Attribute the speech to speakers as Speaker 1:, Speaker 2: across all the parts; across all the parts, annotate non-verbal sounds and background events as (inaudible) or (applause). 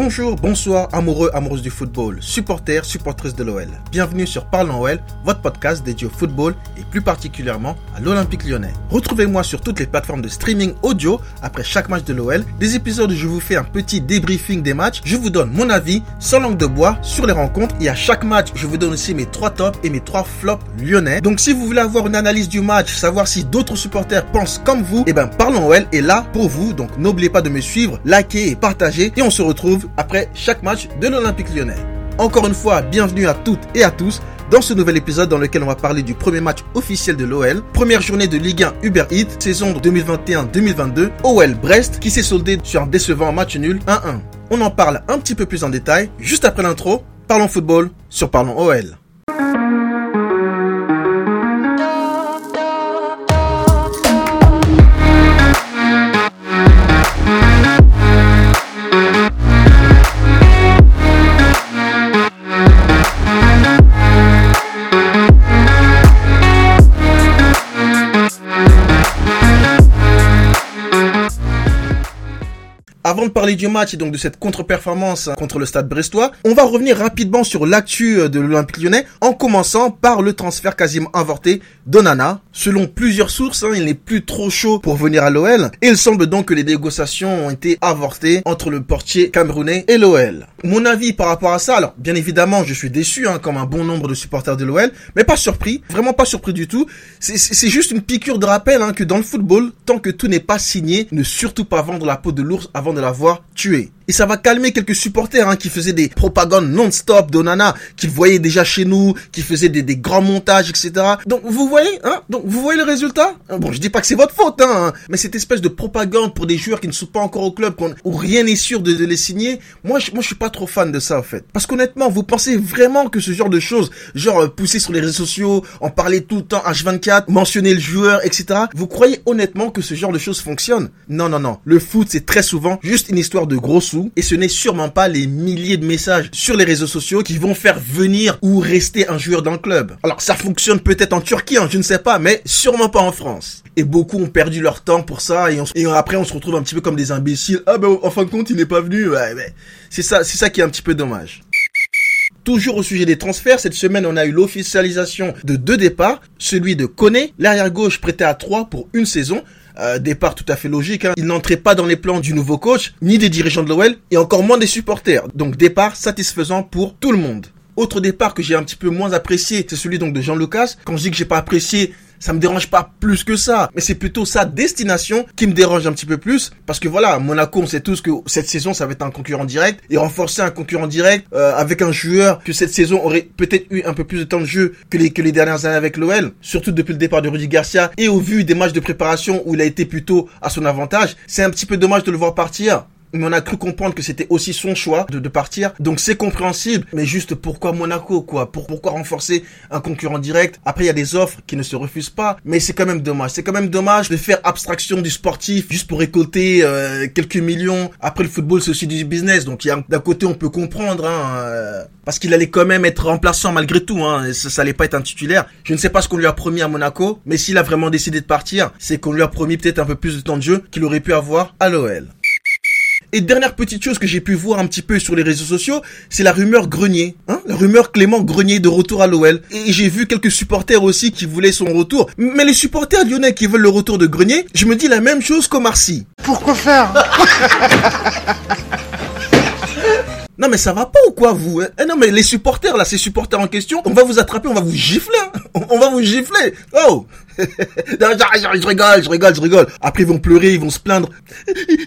Speaker 1: Bonjour, bonsoir, amoureux, amoureuses du football, supporters, supportrices de l'OL. Bienvenue sur Parlons OL, votre podcast dédié au football et plus particulièrement à l'Olympique lyonnais. Retrouvez-moi sur toutes les plateformes de streaming audio après chaque match de l'OL, des épisodes où je vous fais un petit débriefing des matchs, je vous donne mon avis sans langue de bois sur les rencontres et à chaque match, je vous donne aussi mes trois tops et mes trois flops lyonnais. Donc si vous voulez avoir une analyse du match, savoir si d'autres supporters pensent comme vous, eh ben Parlons OL est là pour vous. Donc n'oubliez pas de me suivre, liker et partager et on se retrouve après chaque match de l'Olympique lyonnais. Encore une fois, bienvenue à toutes et à tous dans ce nouvel épisode dans lequel on va parler du premier match officiel de l'OL, première journée de Ligue 1 Uber Eats, saison 2021-2022, OL Brest qui s'est soldé sur un décevant match nul 1-1. On en parle un petit peu plus en détail juste après l'intro. Parlons football sur Parlons OL. Avant de parler du match et donc de cette contre-performance contre le Stade Brestois, on va revenir rapidement sur l'actu euh, de l'Olympique Lyonnais en commençant par le transfert quasiment avorté d'Onana. Selon plusieurs sources, hein, il n'est plus trop chaud pour venir à l'OL et il semble donc que les négociations ont été avortées entre le portier camerounais et l'OL. Mon avis par rapport à ça, alors bien évidemment je suis déçu hein, comme un bon nombre de supporters de l'OL, mais pas surpris, vraiment pas surpris du tout. C'est juste une piqûre de rappel hein, que dans le football, tant que tout n'est pas signé, ne surtout pas vendre la peau de l'ours avant de l'avoir tué. Et ça va calmer quelques supporters hein, qui faisaient des propagandes non-stop d'Onana, qui voyaient déjà chez nous, qui faisaient des, grands montages, etc. Donc vous voyez, hein Donc vous voyez le résultat? Bon, je dis pas que c'est votre faute, hein, mais cette espèce de propagande pour des joueurs qui ne sont pas encore au club, où rien n'est sûr de, les signer, moi je, moi je suis pas trop fan de ça en fait. Parce qu'honnêtement, vous pensez vraiment que ce genre de choses, genre euh, pousser sur les réseaux sociaux, en parler tout le temps H24, mentionner le joueur, etc. Vous croyez honnêtement que ce genre de choses fonctionne? Non, non, non. Le foot, c'est très souvent juste une histoire de gros sous et ce n'est sûrement pas les milliers de messages sur les réseaux sociaux qui vont faire venir ou rester un joueur dans le club. Alors ça fonctionne peut-être en Turquie, hein, je ne sais pas, mais sûrement pas en France. Et beaucoup ont perdu leur temps pour ça et, après on se retrouve un petit peu comme des imbéciles. Ah ben en fin de compte il n'est pas venu. Ouais, c'est ça, c'est ça qui est un petit peu dommage. Toujours au sujet des transferts, cette semaine on a eu l'officialisation de deux départs, celui de Koné, l'arrière gauche prêté à 3 pour une saison, euh, départ tout à fait logique. Hein. Il n'entrait pas dans les plans du nouveau coach, ni des dirigeants de l'OL, et encore moins des supporters. Donc départ satisfaisant pour tout le monde. Autre départ que j'ai un petit peu moins apprécié, c'est celui donc de Jean Lucas. Quand je dis que j'ai pas apprécié, ça me dérange pas plus que ça. Mais c'est plutôt sa destination qui me dérange un petit peu plus. Parce que voilà, Monaco, on sait tous que cette saison, ça va être un concurrent direct. Et renforcer un concurrent direct euh, avec un joueur que cette saison aurait peut-être eu un peu plus de temps de jeu que les, que les dernières années avec l'OL. Surtout depuis le départ de Rudy Garcia. Et au vu des matchs de préparation où il a été plutôt à son avantage, c'est un petit peu dommage de le voir partir mais on a cru comprendre que c'était aussi son choix de, de partir. Donc c'est compréhensible, mais juste pourquoi Monaco quoi? Pour, Pourquoi renforcer un concurrent direct? Après il y a des offres qui ne se refusent pas, mais c'est quand même dommage. C'est quand même dommage de faire abstraction du sportif juste pour récolter euh, quelques millions. Après le football c'est aussi du business, donc il d'un côté on peut comprendre, hein, euh, parce qu'il allait quand même être remplaçant malgré tout. Hein, ça, ça allait pas être un titulaire. Je ne sais pas ce qu'on lui a promis à Monaco, mais s'il a vraiment décidé de partir, c'est qu'on lui a promis peut-être un peu plus de temps de jeu qu'il aurait pu avoir à l'OL. Et dernière petite chose que j'ai pu voir un petit peu sur les réseaux sociaux, c'est la rumeur Grenier. Hein la rumeur Clément Grenier de retour à l'OL. Et j'ai vu quelques supporters aussi qui voulaient son retour. Mais les supporters lyonnais qui veulent le retour de Grenier, je me dis la même chose qu'Omar Sy.
Speaker 2: Pourquoi faire? (laughs)
Speaker 1: Non mais ça va pas ou quoi vous hein? Eh Non mais les supporters là, ces supporters en question, on va vous attraper, on va vous gifler. Hein? On va vous gifler. Oh (laughs) je rigole, je rigole, je rigole. Après, ils vont pleurer, ils vont se plaindre.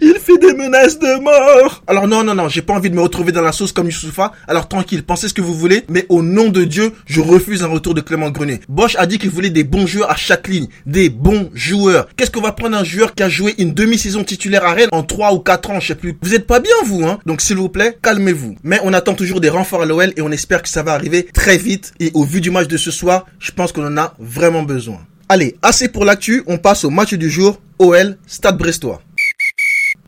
Speaker 1: Il fait des menaces de mort. Alors non, non, non, j'ai pas envie de me retrouver dans la sauce comme Youssoufa. Alors tranquille, pensez ce que vous voulez, mais au nom de Dieu, je refuse un retour de Clément Grenier. Bosch a dit qu'il voulait des bons joueurs à chaque ligne, des bons joueurs. Qu'est-ce qu'on va prendre un joueur qui a joué une demi-saison titulaire à Rennes en 3 ou 4 ans, je sais plus. Vous êtes pas bien, vous, hein? Donc s'il vous plaît, calmez-vous. Mais on attend toujours des renforts à l'OL et on espère que ça va arriver très vite. Et au vu du match de ce soir, je pense qu'on en a vraiment besoin. Allez, assez pour l'actu, on passe au match du jour, OL, Stade Brestois.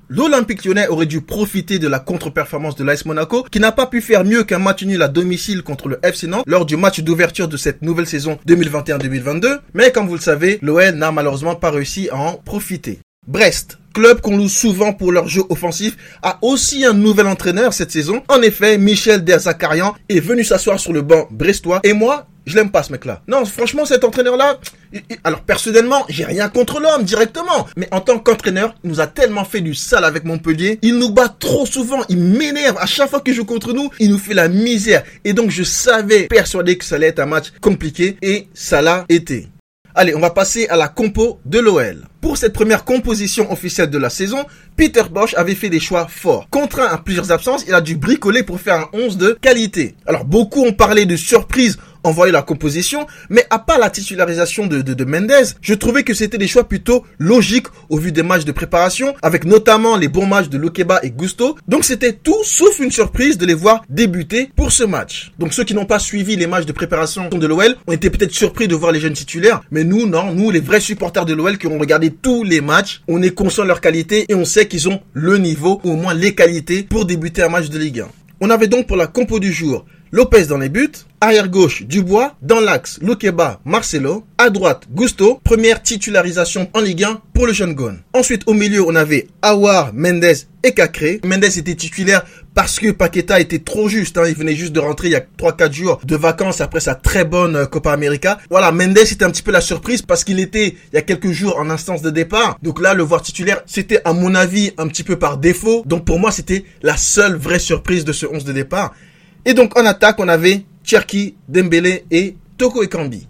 Speaker 1: L'Olympique lyonnais aurait dû profiter de la contre-performance de l'AS Monaco, qui n'a pas pu faire mieux qu'un match nul à domicile contre le FC Nantes lors du match d'ouverture de cette nouvelle saison 2021-2022. Mais comme vous le savez, l'OL n'a malheureusement pas réussi à en profiter. Brest, club qu'on loue souvent pour leur jeu offensif, a aussi un nouvel entraîneur cette saison. En effet, Michel Derzakarian est venu s'asseoir sur le banc brestois et moi, je l'aime pas ce mec-là. Non, franchement, cet entraîneur-là, alors personnellement, j'ai rien contre l'homme directement, mais en tant qu'entraîneur, il nous a tellement fait du sale avec Montpellier. Il nous bat trop souvent, il m'énerve. À chaque fois qu'il joue contre nous, il nous fait la misère. Et donc je savais, persuadé que ça allait être un match compliqué, et ça l'a été. Allez, on va passer à la compo de l'OL. Pour cette première composition officielle de la saison, Peter Bosch avait fait des choix forts. Contraint à plusieurs absences, il a dû bricoler pour faire un 11 de qualité. Alors beaucoup ont parlé de surprise envoyer la composition, mais à part la titularisation de, de, Mendes, je trouvais que c'était des choix plutôt logiques au vu des matchs de préparation, avec notamment les bons matchs de Lokeba et Gusto. Donc c'était tout sauf une surprise de les voir débuter pour ce match. Donc ceux qui n'ont pas suivi les matchs de préparation de l'OL ont été peut-être surpris de voir les jeunes titulaires, mais nous non, nous les vrais supporters de l'OL qui ont regardé tous les matchs, on est conscient de leur qualité et on sait qu'ils ont le niveau, ou au moins les qualités, pour débuter un match de Ligue 1. On avait donc pour la compo du jour Lopez dans les buts, arrière gauche Dubois, dans l'axe Lokeba, Marcelo, à droite Gusto, première titularisation en Ligue 1 pour le jeune Gone. Ensuite au milieu on avait Awar, Mendes et Cacré. Mendes était titulaire parce que Paqueta était trop juste, hein. il venait juste de rentrer il y a 3-4 jours de vacances après sa très bonne euh, Copa América. Voilà, Mendes était un petit peu la surprise parce qu'il était il y a quelques jours en instance de départ. Donc là, le voir titulaire, c'était à mon avis un petit peu par défaut. Donc pour moi, c'était la seule vraie surprise de ce 11 de départ. Et donc en attaque, on avait Cherki, Dembélé et Toko Ekambi.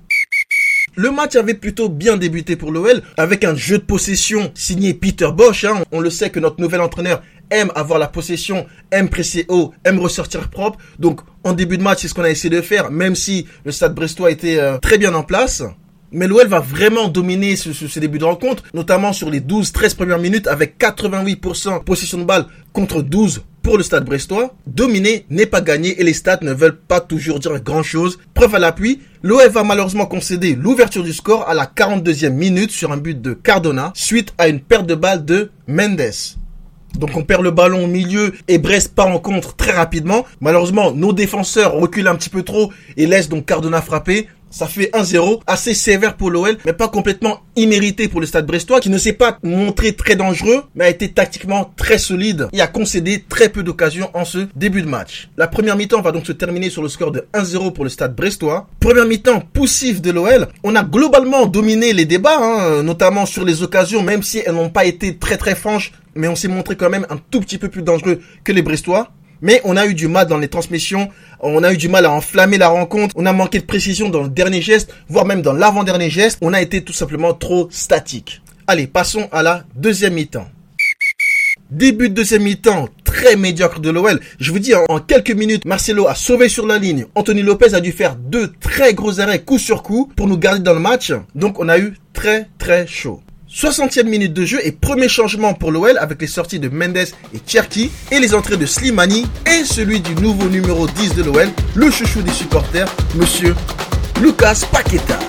Speaker 1: Le match avait plutôt bien débuté pour l'OL avec un jeu de possession signé Peter Bosch. Hein. On le sait que notre nouvel entraîneur aime avoir la possession, aime presser haut, aime ressortir propre. Donc en début de match, c'est ce qu'on a essayé de faire, même si le stade brestois était euh, très bien en place. Mais l'OL va vraiment dominer ce, ce, début de rencontre, notamment sur les 12-13 premières minutes avec 88% possession de balle contre 12 pour le stade brestois, dominer n'est pas gagné et les stats ne veulent pas toujours dire grand chose. Preuve à l'appui, l'OF va malheureusement concéder l'ouverture du score à la 42e minute sur un but de Cardona suite à une perte de balle de Mendes. Donc on perd le ballon au milieu et Brest part en contre très rapidement. Malheureusement, nos défenseurs reculent un petit peu trop et laissent donc Cardona frapper. Ça fait 1-0, assez sévère pour l'OL, mais pas complètement immérité pour le Stade Brestois, qui ne s'est pas montré très dangereux, mais a été tactiquement très solide et a concédé très peu d'occasions en ce début de match. La première mi-temps va donc se terminer sur le score de 1-0 pour le Stade Brestois. Première mi-temps poussif de l'OL. On a globalement dominé les débats, hein, notamment sur les occasions, même si elles n'ont pas été très très franches, mais on s'est montré quand même un tout petit peu plus dangereux que les Brestois mais on a eu du mal dans les transmissions, on a eu du mal à enflammer la rencontre, on a manqué de précision dans le dernier geste, voire même dans l'avant-dernier geste, on a été tout simplement trop statique. Allez, passons à la deuxième mi-temps. Début de deuxième mi-temps, très médiocre de l'OL. Je vous dis, en quelques minutes, Marcelo a sauvé sur la ligne. Anthony Lopez a dû faire deux très gros arrêts coup sur coup pour nous garder dans le match. Donc on a eu très très chaud. 60e minute de jeu et premier changement pour l'OL avec les sorties de Mendes et Cherki et les entrées de Slimani et celui du nouveau numéro 10 de l'OL, le chouchou des supporters, monsieur Lucas Paqueta.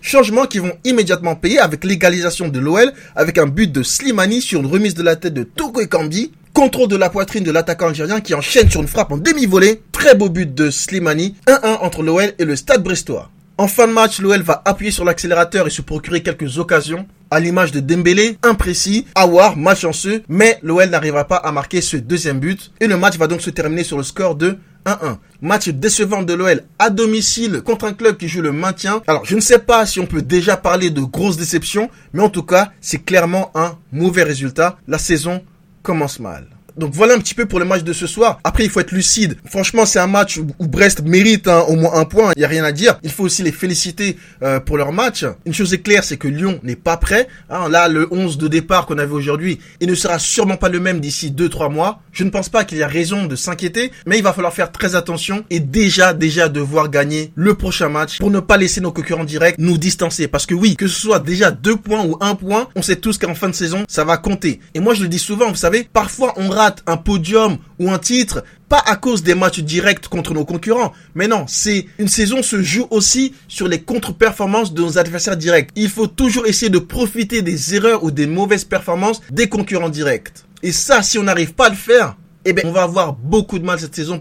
Speaker 1: Changements qui vont immédiatement payer avec l'égalisation de l'OL avec un but de Slimani sur une remise de la tête de Toko Ekambi. Contrôle de la poitrine de l'attaquant algérien qui enchaîne sur une frappe en demi-volée. Très beau but de Slimani. 1-1 entre l'OL et le Stade Brestois. En fin de match, l'OL va appuyer sur l'accélérateur et se procurer quelques occasions. À l'image de Dembélé, imprécis, Awar, malchanceux, mais l'OL n'arrivera pas à marquer ce deuxième but. Et le match va donc se terminer sur le score de 1-1. Match décevant de l'OL à domicile contre un club qui joue le maintien. Alors, je ne sais pas si on peut déjà parler de grosses déceptions, mais en tout cas, c'est clairement un mauvais résultat. La saison commence mal. Donc voilà un petit peu pour le match de ce soir. Après, il faut être lucide. Franchement, c'est un match où, Brest mérite hein, au moins un point. Il y a rien à dire. Il faut aussi les féliciter euh, pour leur match. Une chose est claire, c'est que Lyon n'est pas prêt. Hein, là, le 11 de départ qu'on avait aujourd'hui, il ne sera sûrement pas le même d'ici 2-3 mois. Je ne pense pas qu'il y a raison de s'inquiéter, mais il va falloir faire très attention et déjà, déjà devoir gagner le prochain match pour ne pas laisser nos concurrents directs nous distancer. Parce que oui, que ce soit déjà 2 points ou 1 point, on sait tous qu'en fin de saison, ça va compter. Et moi, je le dis souvent, vous savez, parfois on rate un podium ou un titre, pas à cause des matchs directs contre nos concurrents, mais non, c'est une saison se joue aussi sur les contre-performances de nos adversaires directs. Il faut toujours essayer de profiter des erreurs ou des mauvaises performances des concurrents directs. Et ça, si on n'arrive pas à le faire, eh bien, on va avoir beaucoup de mal cette saison.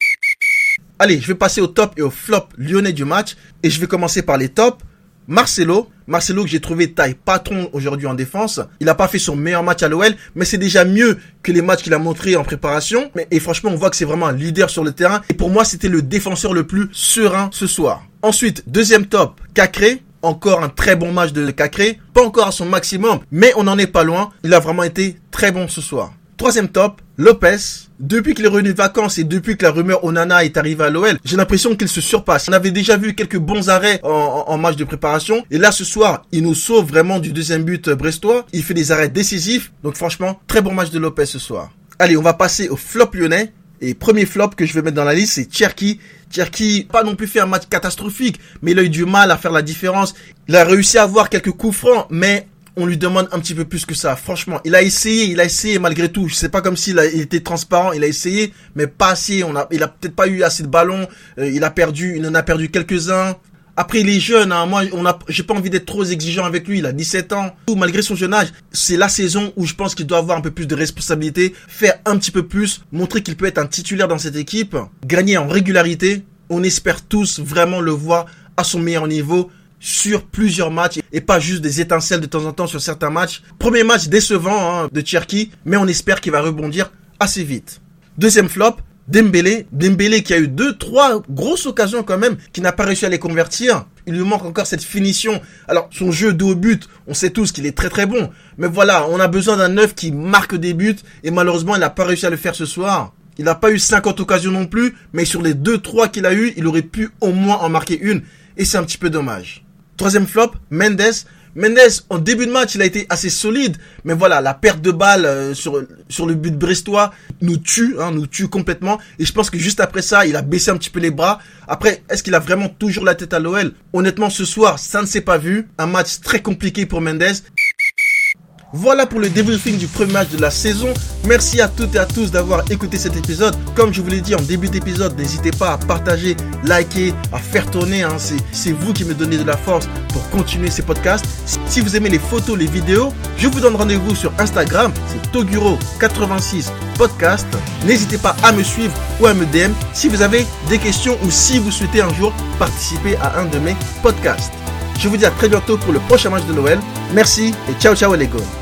Speaker 1: Allez, je vais passer au top et au flop lyonnais du match. Et je vais commencer par les tops. Marcelo, Marcelo que j'ai trouvé taille patron aujourd'hui en défense. Il n'a pas fait son meilleur match à l'OL, mais c'est déjà mieux que les matchs qu'il a montré en préparation. Et franchement, on voit que c'est vraiment un leader sur le terrain. Et pour moi, c'était le défenseur le plus serein ce soir. Ensuite, deuxième top, Cacré. Encore un très bon match de Cacré. Pas encore à son maximum, mais on n'en est pas loin. Il a vraiment été très bon ce soir. Troisième top, Lopez. Depuis qu'il est revenu de vacances et depuis que la rumeur Onana est arrivée à l'OL, j'ai l'impression qu'il se surpasse. On avait déjà vu quelques bons arrêts en, match de préparation. Et là, ce soir, il nous sauve vraiment du deuxième but brestois. Il fait des arrêts décisifs. Donc franchement, très bon match de Lopez ce soir. Allez, on va passer au flop lyonnais. Et premier flop que je vais mettre dans la liste, c'est Cherki. Cherki, pas non plus fait un match catastrophique, mais il a eu du mal à faire la différence. Il a réussi à avoir quelques coups francs, mais on lui demande un petit peu plus que ça. Franchement, il a essayé, il a essayé malgré tout. C'est pas comme s'il il était transparent, il a essayé, mais pas assez. On a, il a peut-être pas eu assez de ballons. Euh, il a perdu, il en a perdu quelques-uns. Après, il est jeune. Hein. Moi, on a, j'ai pas envie d'être trop exigeant avec lui. Il a 17 ans. Malgré son jeune âge, c'est la saison où je pense qu'il doit avoir un peu plus de responsabilité, faire un petit peu plus, montrer qu'il peut être un titulaire dans cette équipe, gagner en régularité. On espère tous vraiment le voir à son meilleur niveau sur plusieurs matchs et pas juste des étincelles de temps en temps sur certains matchs. Premier match décevant hein, de Cherki, mais on espère qu'il va rebondir assez vite. Deuxième flop, Dembélé, Dembélé qui a eu deux, trois grosses occasions quand même, qui n'a pas réussi à les convertir. Il lui manque encore cette finition. Alors, son jeu de haut but, on sait tous qu'il est très très bon. Mais voilà, on a besoin d'un neuf qui marque des buts, et malheureusement, il n'a pas réussi à le faire ce soir. Il n'a pas eu 50 occasions non plus, mais sur les deux, trois qu'il a eu, il aurait pu au moins en marquer une, et c'est un petit peu dommage. Troisième flop, Mendes. Mendes, en début de match, il a été assez solide, mais voilà, la perte de balle euh, sur sur le but brestois nous tue, hein, nous tue complètement. Et je pense que juste après ça, il a baissé un petit peu les bras. Après, est-ce qu'il a vraiment toujours la tête à l'OL Honnêtement, ce soir, ça ne s'est pas vu. Un match très compliqué pour Mendes. Voilà pour le débriefing du premier match de la saison. Merci à toutes et à tous d'avoir écouté cet épisode. Comme je vous l'ai dit en début d'épisode, n'hésitez pas à partager, liker, à faire tourner. Hein. C'est vous qui me donnez de la force pour continuer ces podcasts. Si vous aimez les photos, les vidéos, je vous donne rendez-vous sur Instagram. C'est Toguro86 Podcast. N'hésitez pas à me suivre ou à me DM si vous avez des questions ou si vous souhaitez un jour participer à un de mes podcasts. Je vous dis à très bientôt pour le prochain match de Noël. Merci et ciao ciao les gars.